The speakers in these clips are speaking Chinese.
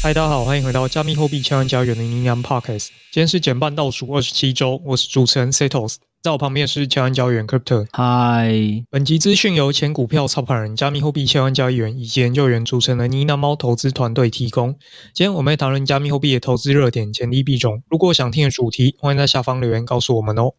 嗨，大家好，欢迎回到加密货币千万交易员的营养 Podcast。今天是减半倒数二十七周，我是主持人 Setos，在我旁边是千万交易员 Crypto。嗨，本集资讯由前股票操盘人、加密货币千万交易员以及研究员组成的妮娜猫投资团队提供。今天我们会讨论加密货币的投资热点、潜力币种。如果想听的主题，欢迎在下方留言告诉我们哦。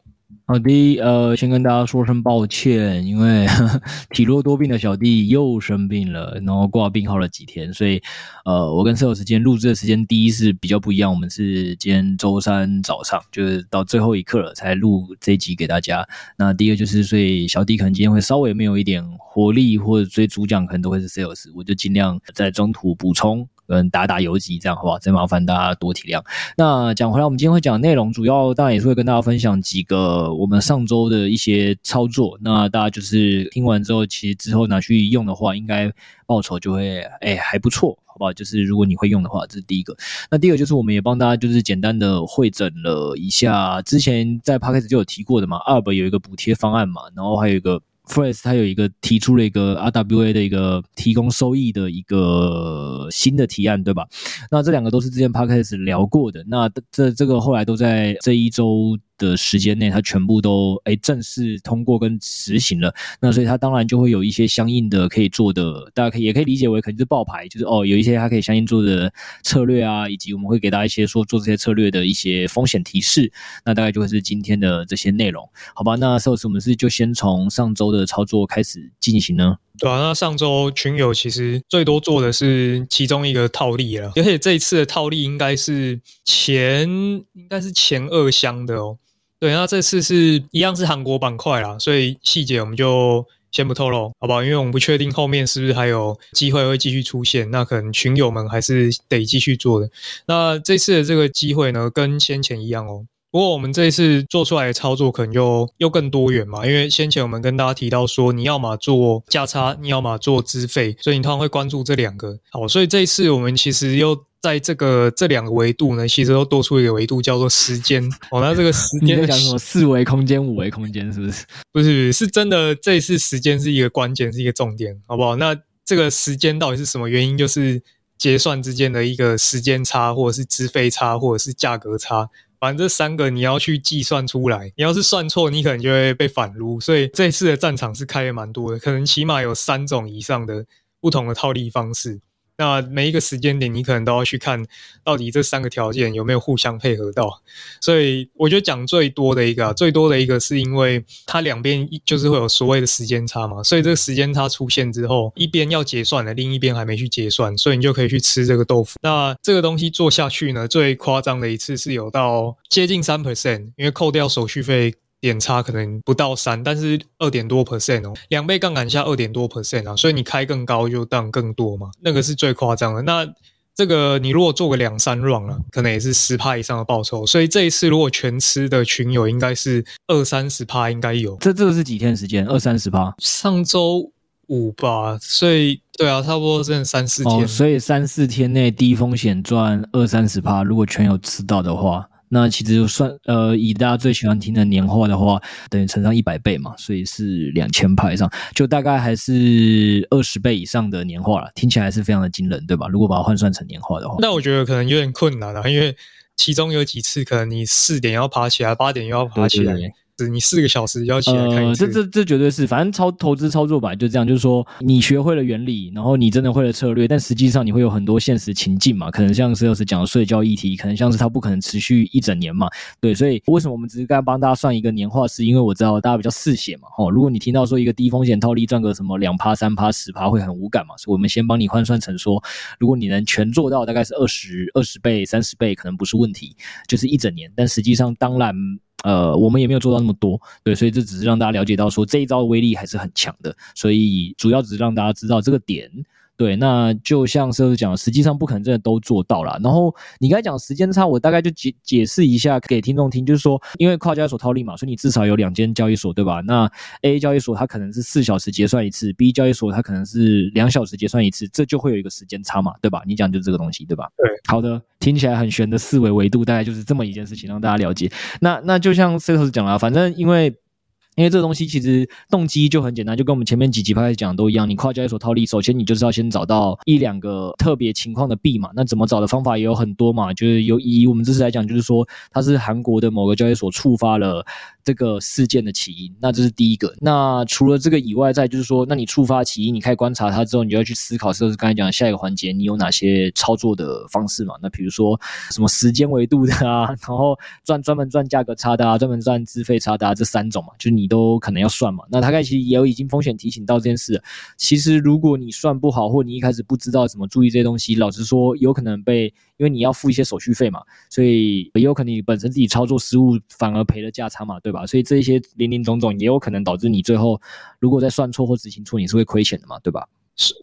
好的，呃，先跟大家说声抱歉，因为呵 呵体弱多病的小弟又生病了，然后挂病号了几天，所以，呃，我跟 Sales 今天录制的时间第一是比较不一样，我们是今天周三早上，就是到最后一刻了才录这集给大家。那第二就是，所以小弟可能今天会稍微没有一点活力，或者所以主讲可能都会是 Sales，我就尽量在中途补充。嗯打打游击这样好不好？再麻烦大家多体谅。那讲回来，我们今天会讲内容，主要当然也是会跟大家分享几个我们上周的一些操作。那大家就是听完之后，其实之后拿去用的话，应该报酬就会哎还不错，好不好？就是如果你会用的话，这是第一个。那第二个就是我们也帮大家就是简单的会诊了一下，之前在 Podcast 就有提过的嘛二本有一个补贴方案嘛，然后还有一个。Fresh 它有一个提出了一个 RWA 的一个提供收益的一个新的提案，对吧？那这两个都是之前 Podcast 聊过的，那这这个后来都在这一周的时间内，它全部都诶、正式通过跟实行了，那所以它当然就会有一些相应的可以做的，大家可以也可以理解为可能是爆牌，就是哦有一些它可以相应做的策略啊，以及我们会给大家一些说做这些策略的一些风险提示，那大概就会是今天的这些内容，好吧？那首先我们是就先从上周的操作开始进行呢？对啊，那上周群友其实最多做的是其中一个套利了，而且这一次的套利应该是前应该是前二箱的哦。对，那这次是一样是韩国板块啦，所以细节我们就先不透露，好不好？因为我们不确定后面是不是还有机会会继续出现，那可能群友们还是得继续做的。那这次的这个机会呢，跟先前一样哦。不过我们这一次做出来的操作可能又又更多元嘛，因为先前我们跟大家提到说，你要么做价差，你要么做资费，所以你通常会关注这两个。好，所以这一次我们其实又。在这个这两个维度呢，其实又多出一个维度，叫做时间。哦，那这个时间 你在讲什么？四维空间、五维空间，是 不是？不是，是真的。这一次时间是一个关键，是一个重点，好不好？那这个时间到底是什么原因？就是结算之间的一个时间差，或者是资费差，或者是价格差。反正这三个你要去计算出来，你要是算错，你可能就会被反撸。所以这次的战场是开的蛮多的，可能起码有三种以上的不同的套利方式。那每一个时间点，你可能都要去看到底这三个条件有没有互相配合到。所以我觉得讲最多的一个，最多的一个是因为它两边就是会有所谓的时间差嘛，所以这个时间差出现之后，一边要结算了，另一边还没去结算，所以你就可以去吃这个豆腐。那这个东西做下去呢，最夸张的一次是有到接近三 percent，因为扣掉手续费。点差可能不到三，但是二点多 percent 哦，两倍杠杆下二点多 percent 啊，所以你开更高就当更多嘛，那个是最夸张的。那这个你如果做个两三 round 了，可能也是十趴以上的报酬。所以这一次如果全吃的群友应该是二三十趴应该有。这这个是几天时间？二三十趴？上周五吧。所以对啊，差不多剩三四天。哦，所以三四天内低风险赚二三十趴，如果全有吃到的话。那其实就算呃，以大家最喜欢听的年化的话，等于乘上一百倍嘛，所以是两千趴以上，就大概还是二十倍以上的年化了。听起来还是非常的惊人，对吧？如果把它换算成年化的话，那我觉得可能有点困难了，因为其中有几次可能你四点要爬起来，八点又要爬起来，对对对，你四个小时要起来看一次。呃，这这这绝对是，反正操投资操作吧，就这样，就是说你学会了原理，然后你真的会了策略，但实际上你会有很多现实情境嘛，可能像是要是讲的睡觉议题，可能像是它不可能持续一整年嘛，对，所以为什么我们只是刚帮大家算一个年化，是因为我知道大家比较嗜血嘛，哦，如果你听到说一个低风险套利赚个什么两趴、三趴、十趴会很无感嘛，所以我们先帮你换算成说，如果你能全做到，大概是二十二十倍、三十倍，可能不是问题，就是一整年，但实际上当然。呃，我们也没有做到那么多，对，所以这只是让大家了解到说这一招的威力还是很强的，所以主要只是让大家知道这个点。对，那就像是讲，实际上不可能真的都做到啦。然后你刚才讲时间差，我大概就解解释一下给听众听，就是说，因为跨交易所套利嘛，所以你至少有两间交易所，对吧？那 A 交易所它可能是四小时结算一次，B 交易所它可能是两小时结算一次，这就会有一个时间差嘛，对吧？你讲就是这个东西，对吧？对，好的，听起来很玄的四维维度，大概就是这么一件事情，让大家了解。那那就像 Setos 讲了，反正因为。因为这个东西其实动机就很简单，就跟我们前面几集开始讲的都一样。你跨交易所套利，首先你就是要先找到一两个特别情况的币嘛。那怎么找的方法也有很多嘛。就是有以我们这次来讲，就是说它是韩国的某个交易所触发了这个事件的起因。那这是第一个。那除了这个以外，再就是说，那你触发起因，你开始观察它之后，你就要去思考，就是刚才讲的下一个环节，你有哪些操作的方式嘛？那比如说什么时间维度的啊，然后赚专门赚价格差的啊，专门赚资费差的啊，这三种嘛，就是。你都可能要算嘛，那大概其实也有已经风险提醒到这件事。其实如果你算不好，或你一开始不知道怎么注意这些东西，老实说，有可能被，因为你要付一些手续费嘛，所以也有可能你本身自己操作失误，反而赔了价差嘛，对吧？所以这一些林林总总，也有可能导致你最后如果再算错或执行错，你是会亏钱的嘛，对吧？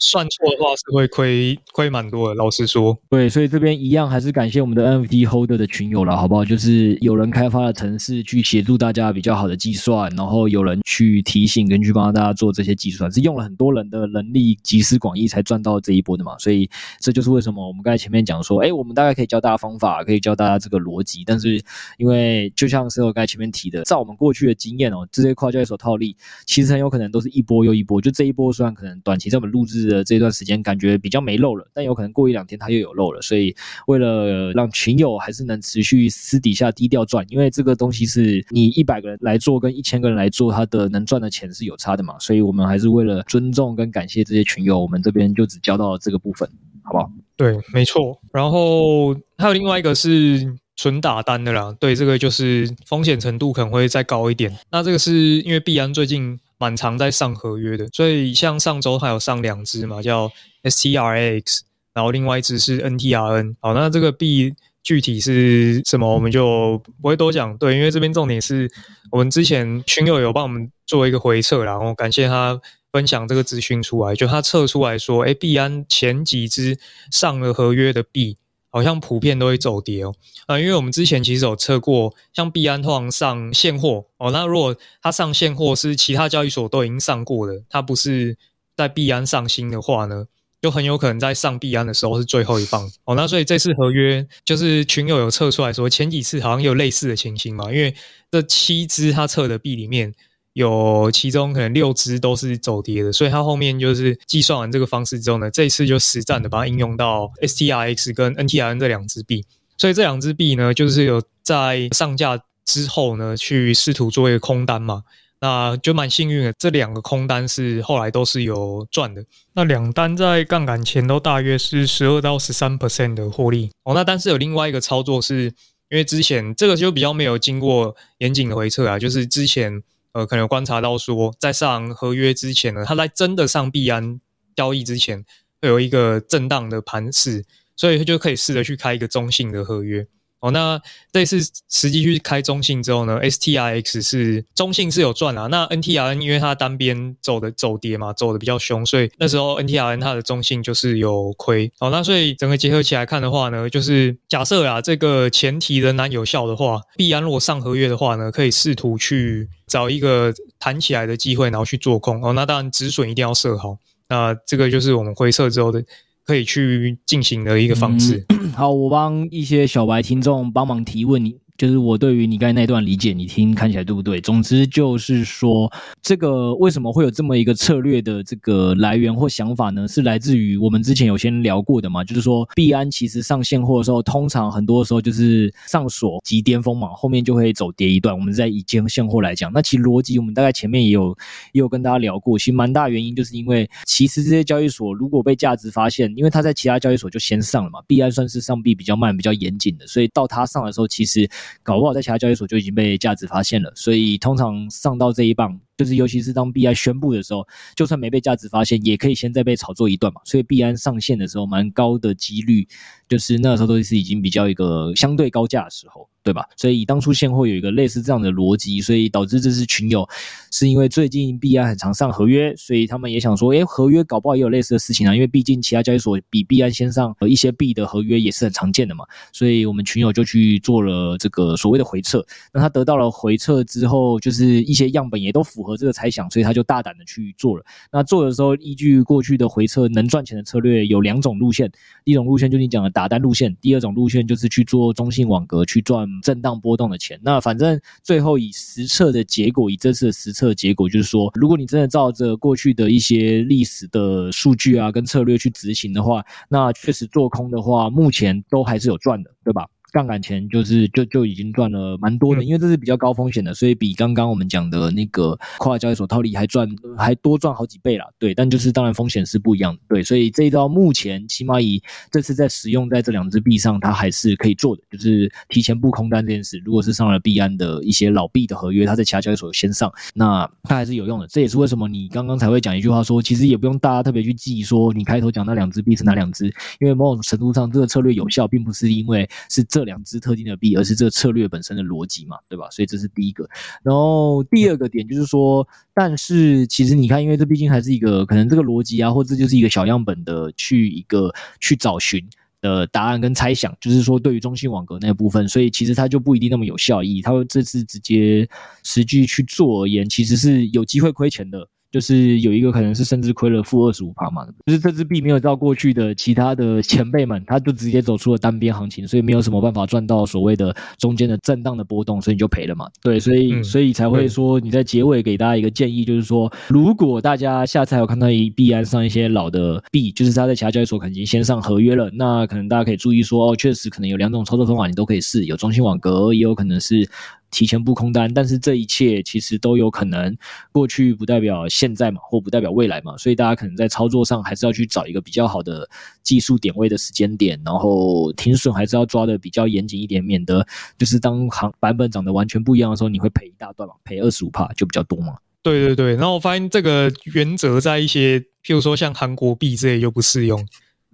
算错的话是会亏亏蛮多的，老实说。对，所以这边一样还是感谢我们的 NFT Holder 的群友了，好不好？就是有人开发了程式去协助大家比较好的计算，然后有人去提醒跟去帮大家做这些计算，是用了很多人的能力集思广益才赚到这一波的嘛。所以这就是为什么我们刚才前面讲说，哎，我们大概可以教大家方法，可以教大家这个逻辑，但是因为就像是我刚才前面提的，照我们过去的经验哦，这些跨交易所套利其实很有可能都是一波又一波，就这一波虽然可能短期这么录。日的这段时间感觉比较没漏了，但有可能过一两天它又有漏了，所以为了让群友还是能持续私底下低调赚，因为这个东西是你一百个人来做跟一千个人来做，它的能赚的钱是有差的嘛，所以我们还是为了尊重跟感谢这些群友，我们这边就只教到了这个部分，好不好？对，没错。然后还有另外一个是纯打单的啦，对，这个就是风险程度可能会再高一点。那这个是因为币安最近。蛮常在上合约的，所以像上周还有上两支嘛，叫 STRX，然后另外一只是 NTRN。好，那这个币具体是什么，我们就不会多讲。对，因为这边重点是我们之前群友有帮我们做一个回测，然后感谢他分享这个资讯出来，就他测出来说，诶，币安前几只上了合约的币。好像普遍都会走跌哦，啊，因为我们之前其实有测过，像币安通常上现货哦，那如果它上现货是其他交易所都已经上过的，它不是在币安上新的话呢，就很有可能在上币安的时候是最后一棒哦，那所以这次合约就是群友有测出来说，前几次好像有类似的情形嘛，因为这七只他测的币里面。有其中可能六只都是走跌的，所以他后面就是计算完这个方式之后呢，这一次就实战的把它应用到 STRX 跟 NTRN 这两只币，所以这两只币呢，就是有在上架之后呢，去试图做一个空单嘛，那就蛮幸运的，这两个空单是后来都是有赚的，那两单在杠杆前都大约是十二到十三 percent 的获利哦，那但是有另外一个操作是，因为之前这个就比较没有经过严谨的回测啊，就是之前。呃，可能有观察到说，在上合约之前呢，他在真的上币安交易之前，会有一个震荡的盘势，所以他就可以试着去开一个中性的合约。哦，那这次实际去开中性之后呢，STRX 是中性是有赚啊。那 NTRN 因为它单边走的走跌嘛，走的比较凶，所以那时候 NTRN 它的中性就是有亏。哦，那所以整个结合起来看的话呢，就是假设啊，这个前提仍然有效的话，币安如果上合约的话呢，可以试图去找一个弹起来的机会，然后去做空。哦，那当然止损一定要设好。那这个就是我们回测之后的。可以去进行的一个方式。好，我帮一些小白听众帮忙提问，你就是我对于你刚才那段理解，你听看起来对不对？总之就是说，这个为什么会有这么一个策略的这个来源或想法呢？是来自于我们之前有先聊过的嘛？就是说，币安其实上现货的时候，通常很多时候就是上锁即巅峰嘛，后面就会走跌一段。我们在以现现货来讲，那其逻辑我们大概前面也有也有跟大家聊过，其实蛮大原因就是因为其实这些交易所如果被价值发现，因为它在其他交易所就先上了嘛，币安算是上币比较慢、比较严谨的，所以到它上的时候，其实搞不好在其他交易所就已经被价值发现了，所以通常上到这一棒。就是，尤其是当币安宣布的时候，就算没被价值发现，也可以先再被炒作一段嘛。所以币安上线的时候，蛮高的几率，就是那时候都是已经比较一个相对高价的时候，对吧？所以当初现货有一个类似这样的逻辑，所以导致这是群友是因为最近币安很常上合约，所以他们也想说，诶，合约搞不好也有类似的事情啊。因为毕竟其他交易所比币安先上一些币的合约也是很常见的嘛，所以我们群友就去做了这个所谓的回测。那他得到了回测之后，就是一些样本也都符和这个猜想，所以他就大胆的去做了。那做的时候，依据过去的回测，能赚钱的策略有两种路线。一种路线就你讲的打单路线，第二种路线就是去做中性网格去赚震荡波动的钱。那反正最后以实测的结果，以这次的实测结果，就是说，如果你真的照着过去的一些历史的数据啊跟策略去执行的话，那确实做空的话，目前都还是有赚的，对吧？杠杆钱就是就就已经赚了蛮多的，因为这是比较高风险的，所以比刚刚我们讲的那个跨海交易所套利还赚还多赚好几倍啦。对，但就是当然风险是不一样的。对，所以这一招目前起码以这次在使用在这两只币上，它还是可以做的，就是提前布空单这件事。如果是上了币安的一些老币的合约，它在其他交易所先上，那它还是有用的。这也是为什么你刚刚才会讲一句话说，其实也不用大家特别去记说你开头讲那两只币是哪两只，因为某种程度上这个策略有效，并不是因为是这。两只特定的币，而是这个策略本身的逻辑嘛，对吧？所以这是第一个。然后第二个点就是说，但是其实你看，因为这毕竟还是一个可能这个逻辑啊，或者就是一个小样本的去一个去找寻的答案跟猜想，就是说对于中性网格那部分，所以其实它就不一定那么有效益。它会这次直接实际去做而言，其实是有机会亏钱的。就是有一个可能是甚至亏了负二十五趴嘛，就是这支币没有照过去的其他的前辈们，他就直接走出了单边行情，所以没有什么办法赚到所谓的中间的震荡的波动，所以你就赔了嘛。对，所以所以才会说你在结尾给大家一个建议，就是说如果大家下次还有看到一币安上一些老的币，就是他在其他交易所可能已经先上合约了，那可能大家可以注意说哦，确实可能有两种操作方法你都可以试，有中心网格，也有可能是。提前布空单，但是这一切其实都有可能，过去不代表现在嘛，或不代表未来嘛，所以大家可能在操作上还是要去找一个比较好的技术点位的时间点，然后停损还是要抓的比较严谨一点，免得就是当行版本涨得完全不一样的时候，你会赔一大段嘛，赔二十五帕就比较多嘛。对对对，然后我发现这个原则在一些，譬如说像韩国币这些就不适用。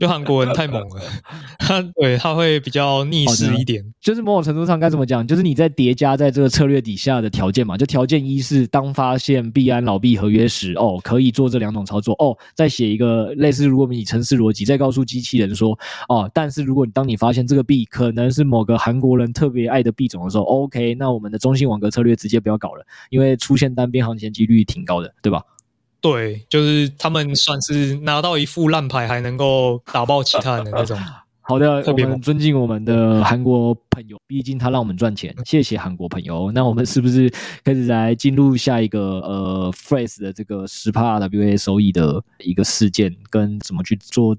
就韩国人太猛了，他对他会比较逆势一点，就是某种程度上该怎么讲，就是你在叠加在这个策略底下的条件嘛，就条件一是当发现币安老币合约时，哦，可以做这两种操作，哦，再写一个类似，如果你程式逻辑，再告诉机器人说，哦，但是如果你当你发现这个币可能是某个韩国人特别爱的币种的时候，OK，那我们的中性网格策略直接不要搞了，因为出现单边行情几率挺高的，对吧？对，就是他们算是拿到一副烂牌，还能够打爆其他人的那种。好的，我们尊敬我们的韩国朋友，毕竟他让我们赚钱，谢谢韩国朋友。那我们是不是开始来进入下一个呃 Frax 的这个十趴 RWA 收益的一个事件，跟怎么去做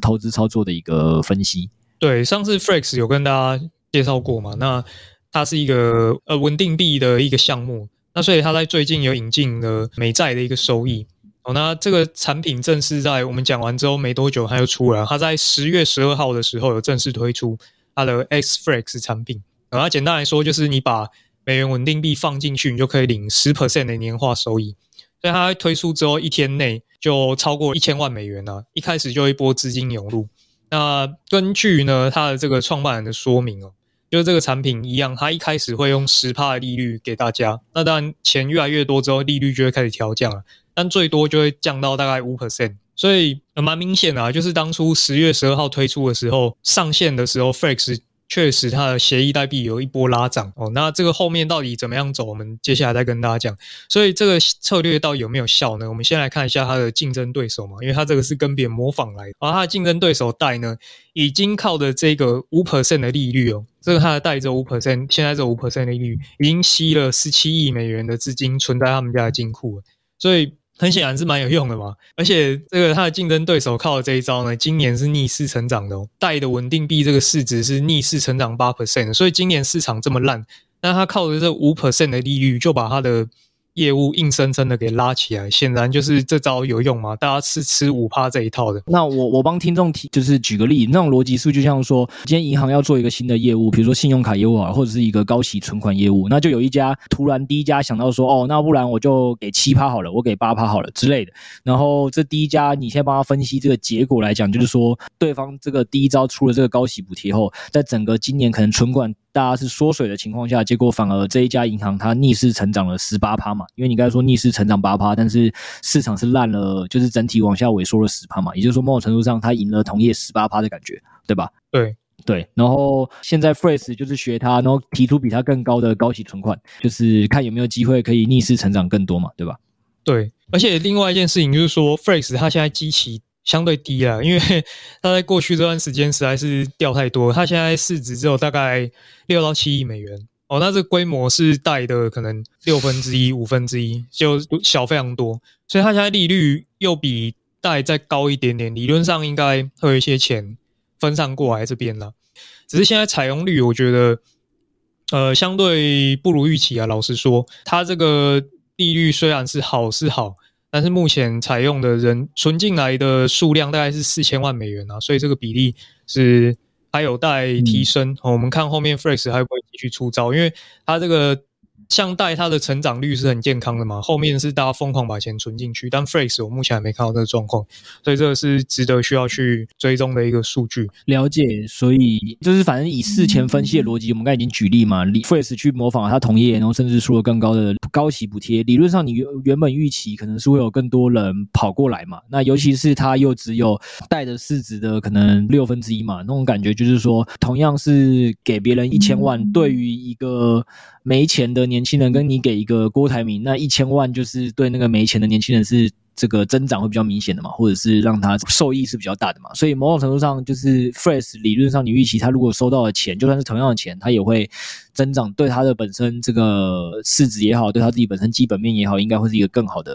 投资操作的一个分析？对，上次 Frax 有跟大家介绍过嘛？那它是一个呃稳定币的一个项目。那所以他在最近有引进了美债的一个收益哦。那这个产品正式在我们讲完之后没多久，它就出来。它在十月十二号的时候有正式推出它的 X-FREX 产品。然后简单来说，就是你把美元稳定币放进去，你就可以领十 percent 的年化收益。所以它推出之后一天内就超过一千万美元了，一开始就一波资金涌入。那根据呢它的这个创办人的说明哦。就是这个产品一样，它一开始会用十帕的利率给大家，那当然钱越来越多之后，利率就会开始调降了，但最多就会降到大概五。percent，所以蛮明显的啊，就是当初十月十二号推出的时候，上线的时候，FX 确实它的协议代币有一波拉涨哦。那这个后面到底怎么样走，我们接下来再跟大家讲。所以这个策略到底有没有效呢？我们先来看一下它的竞争对手嘛，因为它这个是跟别人模仿来的。而它的竞争对手代呢，已经靠着这个五 percent 的利率哦，这个它的代这五 percent，现在这五 percent 的利率已经吸了十七亿美元的资金存在他们家的金库了，所以。很显然是蛮有用的嘛，而且这个它的竞争对手靠的这一招呢，今年是逆势成长的哦，带的稳定币这个市值是逆势成长八 percent，所以今年市场这么烂，那它靠的这五 percent 的利率就把它的。业务硬生生的给拉起来，显然就是这招有用嘛？大家是吃五趴这一套的。那我我帮听众提，就是举个例，那种逻辑是就像说，今天银行要做一个新的业务，比如说信用卡业务啊，或者是一个高息存款业务，那就有一家突然第一家想到说，哦，那不然我就给七趴好了，我给八趴好了之类的。然后这第一家，你先帮他分析这个结果来讲，就是说对方这个第一招出了这个高息补贴后，在整个今年可能存款。大家是缩水的情况下，结果反而这一家银行它逆势成长了十八趴嘛？因为你刚才说逆势成长八趴，但是市场是烂了，就是整体往下萎缩了十趴嘛？也就是说，某种程度上它赢了同业十八趴的感觉，对吧？对对。然后现在 Phrase 就是学它，然后提出比它更高的高息存款，就是看有没有机会可以逆势成长更多嘛？对吧？对。而且另外一件事情就是说，Phrase 它现在基期。相对低了，因为 它在过去这段时间实在是掉太多，它现在市值只有大概六到七亿美元哦，那这规模是贷的可能六分之一、五分之一，就小非常多，所以它现在利率又比贷再高一点点，理论上应该会有一些钱分散过来这边了，只是现在采用率我觉得呃相对不如预期啊，老实说，它这个利率虽然是好是好。但是目前采用的人存进来的数量大概是四千万美元啊，所以这个比例是还有待提升。嗯哦、我们看后面 Phrase 还会不会继续出招，因为它这个。像贷它的成长率是很健康的嘛，后面是大家疯狂把钱存进去，但 Phrase 我目前还没看到这个状况，所以这个是值得需要去追踪的一个数据。了解，所以就是反正以事前分析的逻辑，我们刚才已经举例嘛，Phrase 去模仿它同业，然后甚至出了更高的高息补贴，理论上你原原本预期可能是会有更多人跑过来嘛，那尤其是它又只有贷的市值的可能六分之一嘛，那种感觉就是说，同样是给别人一千万，对于一个。没钱的年轻人跟你给一个郭台铭，那一千万就是对那个没钱的年轻人是。这个增长会比较明显的嘛，或者是让他受益是比较大的嘛，所以某种程度上就是 Fresh 理论上你预期他如果收到的钱，就算是同样的钱，他也会增长，对他的本身这个市值也好，对他自己本身基本面也好，应该会是一个更好的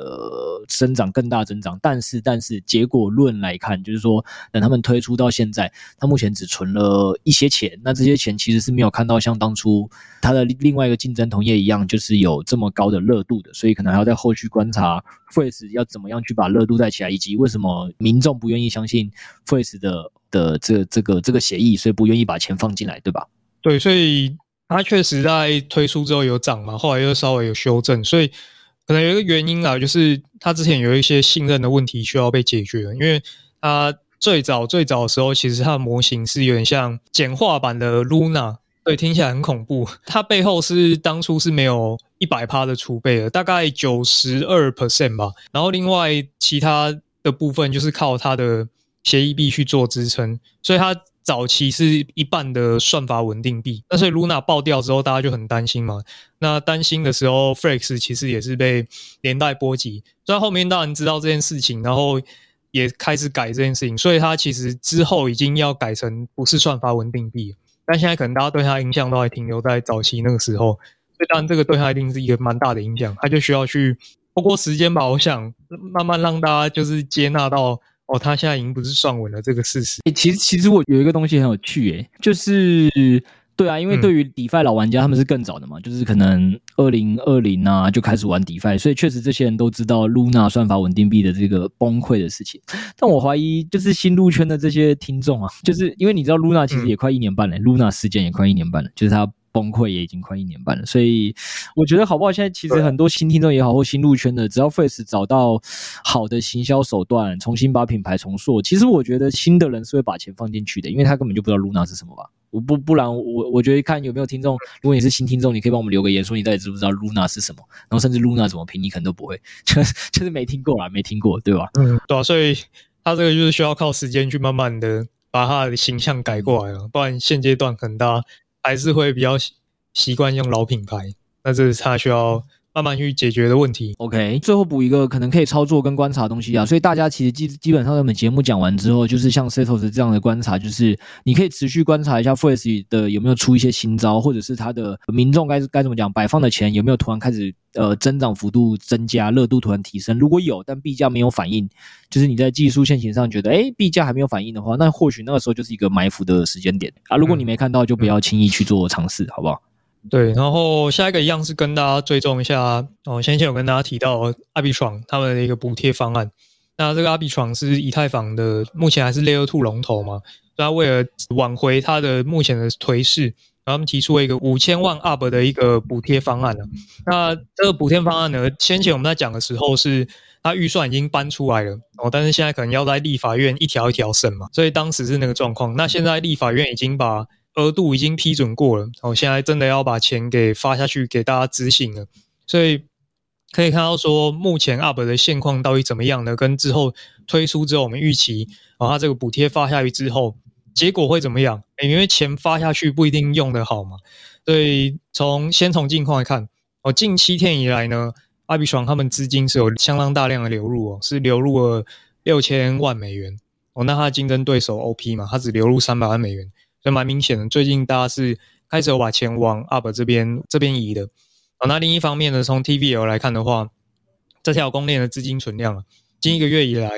增长，更大增长。但是，但是结果论来看，就是说等他们推出到现在，他目前只存了一些钱，那这些钱其实是没有看到像当初他的另外一个竞争同业一样，就是有这么高的热度的，所以可能还要在后续观察 Fresh 要怎么。怎样去把热度带起来，以及为什么民众不愿意相信 Phrase 的的这、这个这个协议，所以不愿意把钱放进来，对吧？对，所以它确实在推出之后有涨嘛，后来又稍微有修正，所以可能有一个原因啊，就是它之前有一些信任的问题需要被解决，因为它最早最早的时候，其实它的模型是有点像简化版的 Luna。对，听起来很恐怖。它背后是当初是没有一百趴的储备的，大概九十二 percent 吧。然后另外其他的部分就是靠它的协议币去做支撑，所以它早期是一半的算法稳定币。那所以 Luna 爆掉之后，大家就很担心嘛。那担心的时候，Phrase 其实也是被连带波及。所以后面当然知道这件事情，然后也开始改这件事情，所以它其实之后已经要改成不是算法稳定币了。但现在可能大家对他印象都还停留在早期那个时候，所以当然这个对他一定是一个蛮大的影响，他就需要去通过时间吧，我想慢慢让大家就是接纳到哦，他现在已经不是算稳了这个事实。欸，其实其实我有一个东西很有趣，诶，就是。对啊，因为对于 DeFi 老玩家，他们是更早的嘛，就是可能二零二零啊就开始玩 DeFi，所以确实这些人都知道 Luna 算法稳定币的这个崩溃的事情。但我怀疑，就是新入圈的这些听众啊，就是因为你知道 Luna 其实也快一年半了，Luna 事件也快一年半了，就是它崩溃也已经快一年半了，所以我觉得好不好？现在其实很多新听众也好，或新入圈的，只要 Phrase 找到好的行销手段，重新把品牌重塑，其实我觉得新的人是会把钱放进去的，因为他根本就不知道 Luna 是什么吧。我不不然我我觉得看有没有听众，如果你是新听众，你可以帮我们留个言，说你到底知不知道 Luna 是什么，然后甚至 Luna 怎么拼，你可能都不会，就 就是没听过啦，没听过，对吧？嗯，对啊，所以他这个就是需要靠时间去慢慢的把他的形象改过来了，不然现阶段可能大家还是会比较习惯用老品牌，那这是他需要。慢慢去解决的问题。OK，最后补一个可能可以操作跟观察的东西啊，所以大家其实基基本上在我们节目讲完之后，就是像 Setos 这样的观察，就是你可以持续观察一下 Fresh 的有没有出一些新招，或者是他的民众该该怎么讲，摆放的钱有没有突然开始呃增长幅度增加，热度突然提升。如果有，但币价没有反应，就是你在技术线型上觉得哎币价还没有反应的话，那或许那个时候就是一个埋伏的时间点啊。如果你没看到，就不要轻易去做尝试，好不好？对，然后下一个一样是跟大家追踪一下哦。先前有跟大家提到阿比床他们的一个补贴方案。那这个阿比床是以太坊的，目前还是 Layer Two 龙头嘛？所以他为了挽回它的目前的颓势，然后他们提出了一个五千万 UP 的一个补贴方案了。那这个补贴方案呢，先前我们在讲的时候是它预算已经搬出来了哦，但是现在可能要在立法院一条一条审嘛，所以当时是那个状况。那现在立法院已经把额度已经批准过了，哦，现在真的要把钱给发下去给大家执行了，所以可以看到说，目前 UP 的现况到底怎么样呢？跟之后推出之后，我们预期，哦，它这个补贴发下去之后，结果会怎么样？因为钱发下去不一定用得好嘛，所以从先从近况来看，哦，近七天以来呢，Arbitrum 他们资金是有相当大量的流入哦，是流入了六千万美元，哦，那它的竞争对手 OP 嘛，它只流入三百万美元。所以蛮明显的，最近大家是开始有把钱往 UP 这边这边移的。哦，那另一方面呢，从 TVL 来看的话，这条公链的资金存量啊，近一个月以来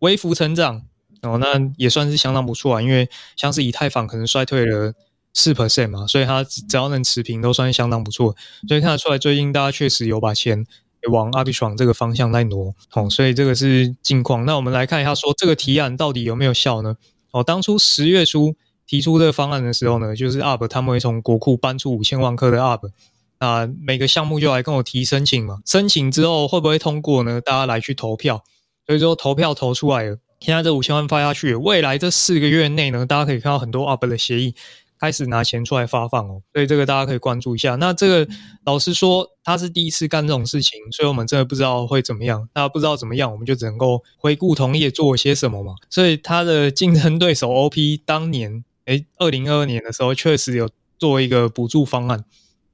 微幅成长哦，那也算是相当不错啊。因为像是以太坊可能衰退了四 percent 嘛，所以它只要能持平都算是相当不错。所以看得出来，最近大家确实有把钱往 Arbitrum 这个方向在挪。哦，所以这个是近况。那我们来看一下，说这个提案到底有没有效呢？哦，当初十月初。提出这个方案的时候呢，就是 UP 他们会从国库搬出五千万颗的 UP，那每个项目就来跟我提申请嘛，申请之后会不会通过呢？大家来去投票，所以说投票投出来了，现在这五千万发下去，未来这四个月内呢，大家可以看到很多 UP 的协议。开始拿钱出来发放哦，所以这个大家可以关注一下。那这个老实说，他是第一次干这种事情，所以我们真的不知道会怎么样。那不知道怎么样，我们就只能够回顾同业做了些什么嘛。所以他的竞争对手 OP 当年，诶，二零二二年的时候确实有做一个补助方案，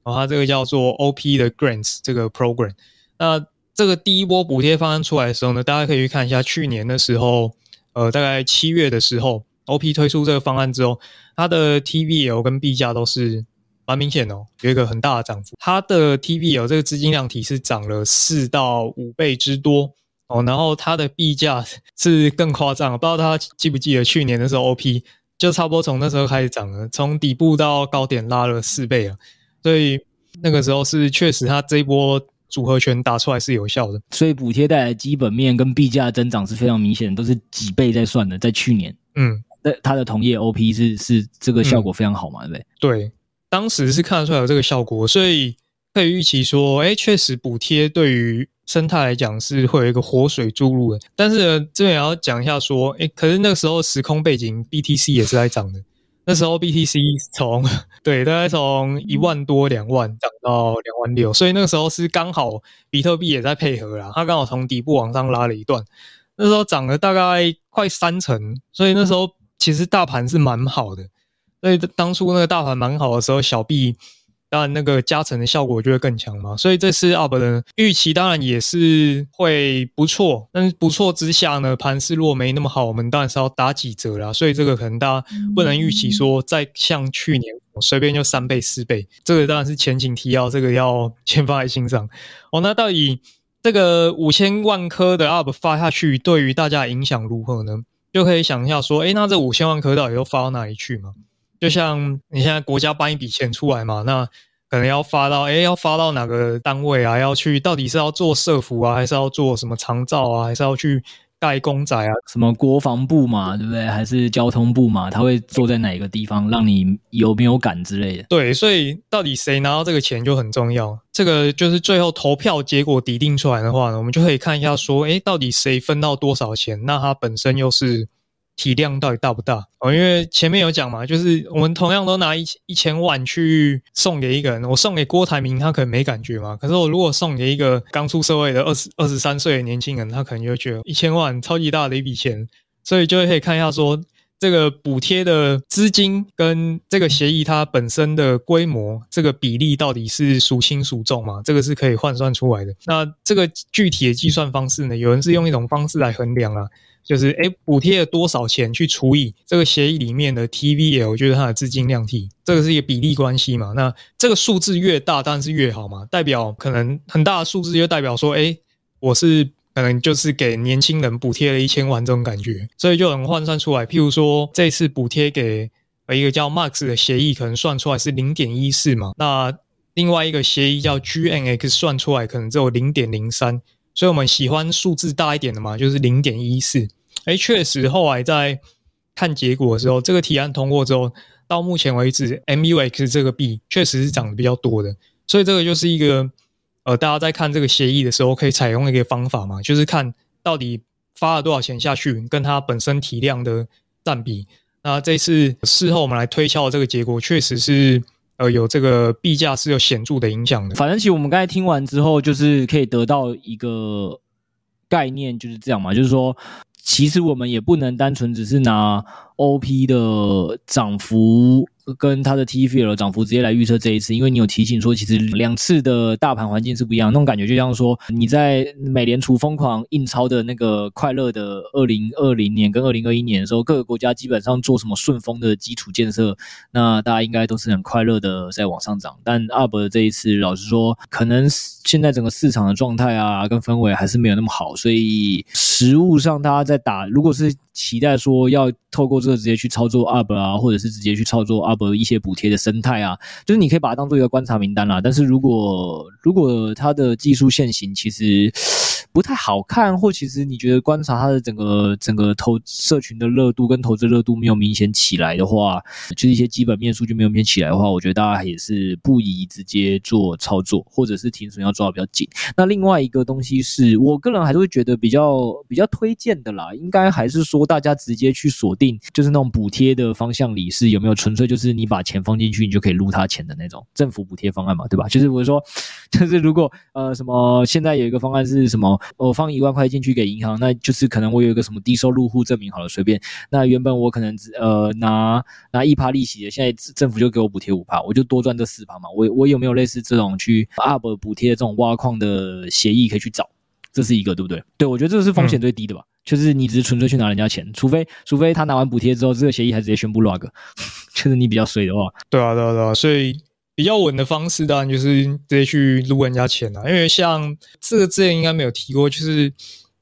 然后他这个叫做 OP 的 Grants 这个 Program。那这个第一波补贴方案出来的时候呢，大家可以去看一下去年的时候，呃，大概七月的时候。OP 推出这个方案之后，它的 TVL 跟币价都是蛮明显的哦，有一个很大的涨幅。它的 TVL 这个资金量体是涨了四到五倍之多哦，然后它的币价是更夸张，不知道大家记不记得去年的时候，OP 就差不多从那时候开始涨了，从底部到高点拉了四倍啊，所以那个时候是确实它这一波组合拳打出来是有效的。所以补贴带来基本面跟币价增长是非常明显的，都是几倍在算的，在去年，嗯。那它的同业 OP 是是这个效果非常好嘛？对不对？对，当时是看得出来有这个效果，所以可以预期说，哎，确实补贴对于生态来讲是会有一个活水注入的。但是呢，这边也要讲一下说，哎，可是那个时候时空背景，BTC 也是在涨的。那时候 BTC 从对大概从一万多两万涨到两万六，所以那个时候是刚好比特币也在配合啦，它刚好从底部往上拉了一段，那时候涨了大概快三成，所以那时候。其实大盘是蛮好的，所以当初那个大盘蛮好的时候，小币当然那个加成的效果就会更强嘛。所以这次 UP 的预期当然也是会不错，但是不错之下呢，盘势若没那么好，我们当然是要打几折啦。所以这个可能大家不能预期说再像去年随便就三倍四倍，这个当然是前景提要，这个要先放在心上。哦，那到底这个五千万颗的 UP 发下去，对于大家影响如何呢？就可以想一下说，诶，那这五千万颗到底要发到哪里去嘛？就像你现在国家搬一笔钱出来嘛，那可能要发到，诶，要发到哪个单位啊？要去到底是要做社福啊，还是要做什么长照啊，还是要去？盖公仔啊，什么国防部嘛，对不对？还是交通部嘛？他会坐在哪个地方，让你有没有感之类的？对，所以到底谁拿到这个钱就很重要。这个就是最后投票结果底定出来的话呢，我们就可以看一下说，诶，到底谁分到多少钱？那它本身又是。体量到底大不大哦？因为前面有讲嘛，就是我们同样都拿一一千万去送给一个人，我送给郭台铭，他可能没感觉嘛。可是我如果送给一个刚出社会的二十二十三岁的年轻人，他可能就觉得一千万超级大的一笔钱，所以就会可以看一下说，这个补贴的资金跟这个协议它本身的规模，这个比例到底是孰轻孰重嘛？这个是可以换算出来的。那这个具体的计算方式呢？有人是用一种方式来衡量啊，就是诶补贴了多少钱去除以这个协议里面的 TVL，就是它的资金量体，这个是一个比例关系嘛？那这个数字越大，当然是越好嘛，代表可能很大的数字就代表说，诶我是。可能就是给年轻人补贴了一千万这种感觉，所以就能换算出来。譬如说，这次补贴给一个叫 Max 的协议，可能算出来是零点一四嘛。那另外一个协议叫 GNX，算出来可能只有零点零三。所以我们喜欢数字大一点的嘛，就是零点一四。哎，确实，后来在看结果的时候，这个提案通过之后，到目前为止，MUX 这个币确实是涨得比较多的。所以这个就是一个。呃，大家在看这个协议的时候，可以采用一个方法嘛，就是看到底发了多少钱下去，跟它本身体量的占比。那这次事后我们来推敲这个结果，确实是呃有这个币价是有显著的影响的。反正其实我们刚才听完之后，就是可以得到一个概念，就是这样嘛，就是说，其实我们也不能单纯只是拿 OP 的涨幅。跟它的 TVL 涨幅直接来预测这一次，因为你有提醒说，其实两次的大盘环境是不一样，那种感觉就像说你在美联储疯狂印钞的那个快乐的二零二零年跟二零二一年的时候，各个国家基本上做什么顺风的基础建设，那大家应该都是很快乐的在往上涨。但 UP 的这一次，老实说，可能现在整个市场的状态啊跟氛围还是没有那么好，所以实物上大家在打，如果是期待说要透过这个直接去操作 UP 啊，或者是直接去操作 UP。一些补贴的生态啊，就是你可以把它当做一个观察名单啦。但是如果如果它的技术线型其实不太好看，或其实你觉得观察它的整个整个投社群的热度跟投资热度没有明显起来的话，就是一些基本面数据没有明显起来的话，我觉得大家也是不宜直接做操作，或者是停损要抓的比较紧。那另外一个东西是我个人还是会觉得比较比较推荐的啦，应该还是说大家直接去锁定，就是那种补贴的方向里是有没有纯粹就是。你把钱放进去，你就可以撸他钱的那种政府补贴方案嘛，对吧？就是我说，就是如果呃什么现在有一个方案是什么，我放一万块进去给银行，那就是可能我有一个什么低收入户证明好了，随便。那原本我可能只呃拿拿一趴利息的，现在政府就给我补贴五趴，我就多赚这四趴嘛。我我有没有类似这种去 UP 补贴的这种挖矿的协议可以去找？这是一个对不对？对，我觉得这个是风险最低的吧。就是你只是纯粹去拿人家钱，除非除非他拿完补贴之后，这个协议还直接宣布 log，就是你比较衰的话。对啊，对啊，对啊，所以比较稳的方式当然就是直接去撸人家钱啊。因为像这个之前应该没有提过，就是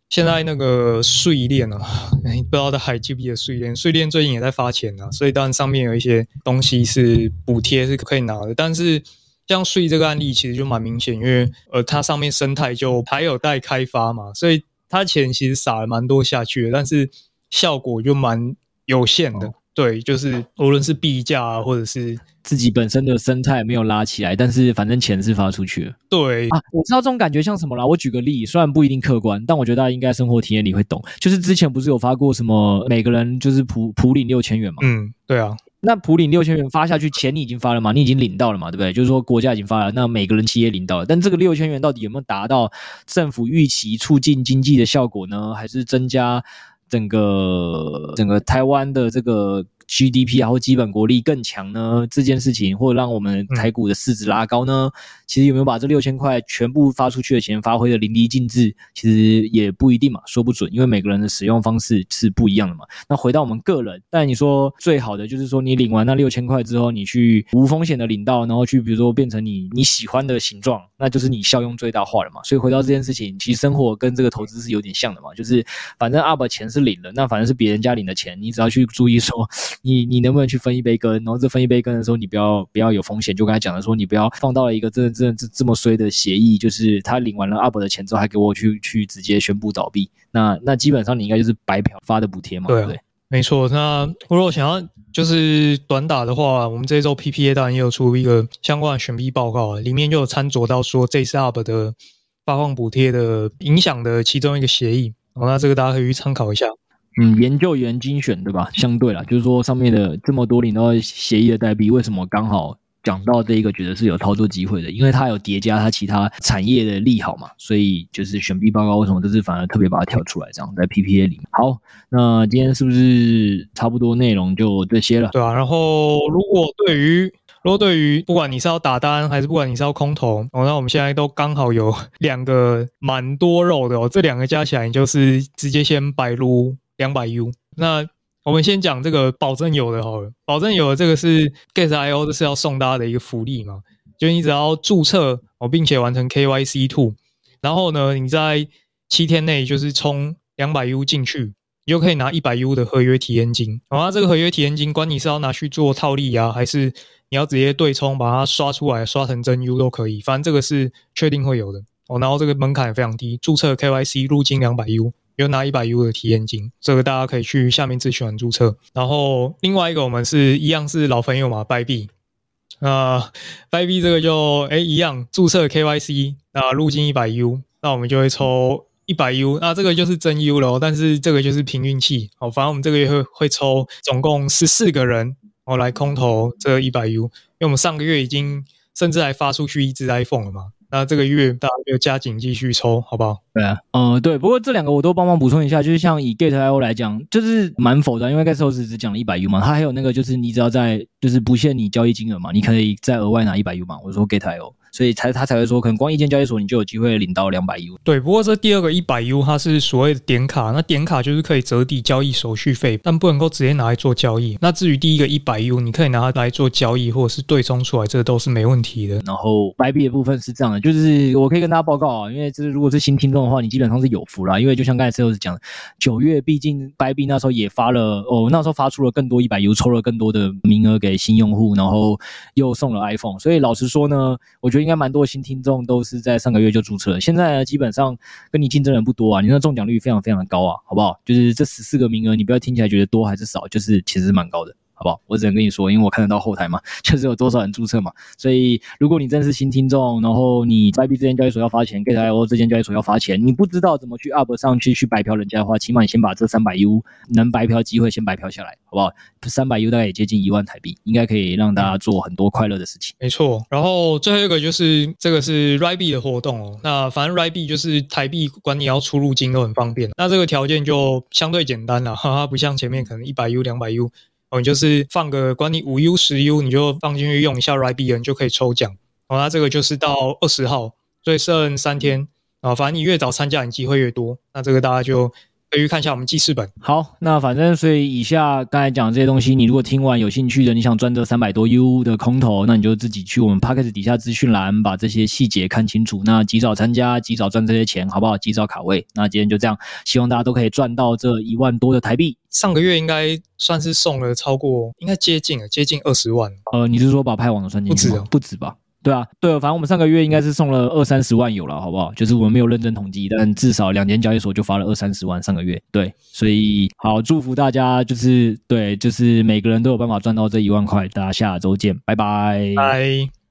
现在那个税链啊，不知道大家还记不记得税链？税链最近也在发钱啊，所以当然上面有一些东西是补贴是可以拿的。但是像税这个案例其实就蛮明显，因为呃它上面生态就还有待开发嘛，所以。他钱其实撒了蛮多下去的，但是效果就蛮有限的。哦、对，就是无论是币价啊，或者是自己本身的生态没有拉起来，但是反正钱是发出去了。对啊，我知道这种感觉像什么啦。我举个例，虽然不一定客观，但我觉得大家应该生活体验里会懂。就是之前不是有发过什么每个人就是普普领六千元嘛？嗯，对啊。那普领六千元发下去，钱你已经发了嘛？你已经领到了嘛？对不对？就是说国家已经发了，那每个人企业领到了，但这个六千元到底有没有达到政府预期促进经济的效果呢？还是增加整个整个台湾的这个？GDP 然后基本国力更强呢？这件事情或者让我们台股的市值拉高呢？嗯、其实有没有把这六千块全部发出去的钱发挥的淋漓尽致？其实也不一定嘛，说不准，因为每个人的使用方式是不一样的嘛。那回到我们个人，但你说最好的就是说，你领完那六千块之后，你去无风险的领到，然后去比如说变成你你喜欢的形状，那就是你效用最大化了嘛。所以回到这件事情，其实生活跟这个投资是有点像的嘛，就是反正 UP 钱是领了，那反正是别人家领的钱，你只要去注意说。你你能不能去分一杯羹？然后这分一杯羹的时候，你不要不要有风险。就刚才讲的说，你不要放到了一个这这这这么衰的协议，就是他领完了 UP 的钱之后，还给我去去直接宣布倒闭。那那基本上你应该就是白嫖发的补贴嘛，对不对？没错。那如果想要就是短打的话，我们这一周 PPA 当然也有出一个相关的选币报告，里面就有参酌到说这次 UP 的发放补贴的影响的其中一个协议。好，那这个大家可以去参考一下。嗯，研究员精选对吧？相对啦，就是说上面的这么多领到协议的代币，为什么刚好讲到这一个，觉得是有操作机会的，因为它有叠加它其他产业的利好嘛，所以就是选币报告为什么这次反而特别把它挑出来，这样在 PPA 里面。好，那今天是不是差不多内容就这些了？对啊，然后如果对于如果对于不管你是要打单还是不管你是要空投，哦，那我们现在都刚好有两个蛮多肉的哦，这两个加起来你就是直接先摆入两百 U。那我们先讲这个保证有的好了，保证有的这个是 Gas.io，这是要送大家的一个福利嘛，就你只要注册哦，并且完成 KYC two，然后呢，你在七天内就是充两百 U 进去，你就可以拿一百 U 的合约体验金。好，那这个合约体验金，管你是要拿去做套利啊，还是你要直接对冲把它刷出来刷成真 U 都可以，反正这个是确定会有的哦。然后这个门槛也非常低，注册 KYC 入金两百 U。有拿一百 U 的体验金，这个大家可以去下面自选注册。然后另外一个我们是一样是老朋友嘛，Bybit 啊，Bybit 这个就哎一样注册 KYC 啊，入金一百 U，那我们就会抽一百 U，那这个就是真 U 了，但是这个就是凭运气。好，反正我们这个月会会抽总共十四个人，我来空投这一百 U，因为我们上个月已经甚至还发出去一支 iPhone 了嘛。那这个月大家就加紧继续抽，好不好？对啊，嗯，对。不过这两个我都帮忙补充一下，就是像以 Gate.io 来讲，就是蛮否的，因为 Gate.io 只讲了一百 U 嘛，它还有那个就是你只要在就是不限你交易金额嘛，你可以再额外拿一百 U 嘛。我说 Gate.io。所以才他才会说，可能光一间交易所你就有机会领到两百 U。对，不过这第二个一百 U 它是所谓的点卡，那点卡就是可以折抵交易手续费，但不能够直接拿来做交易。那至于第一个一百 U，你可以拿它来做交易或者是对冲出来，这个都是没问题的。然后 Bybit 的部分是这样的，就是我可以跟大家报告啊，因为这是如果是新听众的话，你基本上是有福啦，因为就像刚才 Sales 讲的，九月毕竟 Bybit 那时候也发了哦，那时候发出了更多一百 U，抽了更多的名额给新用户，然后又送了 iPhone。所以老实说呢，我觉得应该蛮多新听。众都是在上个月就注册了，现在呢，基本上跟你竞争人不多啊，你那中奖率非常非常的高啊，好不好？就是这十四个名额，你不要听起来觉得多还是少，就是其实蛮高的。好不好？我只能跟你说，因为我看得到后台嘛，确 实有多少人注册嘛。所以如果你真的是新听众，然后你 Bybit 这间交易所要发钱，Gate.io 这间交易所要发钱，你不知道怎么去 up 上去去白嫖人家的话，起码你先把这三百 U 能白嫖机会先白嫖下来，好不好？三百 U 大概也接近一万台币，应该可以让大家做很多快乐的事情。没错。然后最后一个就是这个是 r y b 的活动哦。那反正 r y b 就是台币，管你要出入金都很方便。那这个条件就相对简单了，哈哈，不像前面可能一百 U、两百 U。你就是放个管你五 U 十 U，你就放进去用一下 r i b e 你就可以抽奖。哦，那这个就是到二十号，所以剩三天啊。反正你越早参加，你机会越多。那这个大家就。可以看一下我们记事本。好，那反正所以以下刚才讲的这些东西，你如果听完有兴趣的，你想赚这三百多 U 的空投，那你就自己去我们 Podcast 底下资讯栏把这些细节看清楚。那及早参加，及早赚这些钱，好不好？及早卡位。那今天就这样，希望大家都可以赚到这一万多的台币。上个月应该算是送了超过，应该接近了，接近二十万。呃，你是说把派网的算进去吗？不止，不止吧？对啊，对啊，反正我们上个月应该是送了二三十万有了，好不好？就是我们没有认真统计，但至少两间交易所就发了二三十万上个月。对，所以好，祝福大家，就是对，就是每个人都有办法赚到这一万块。大家下周见，拜拜。拜。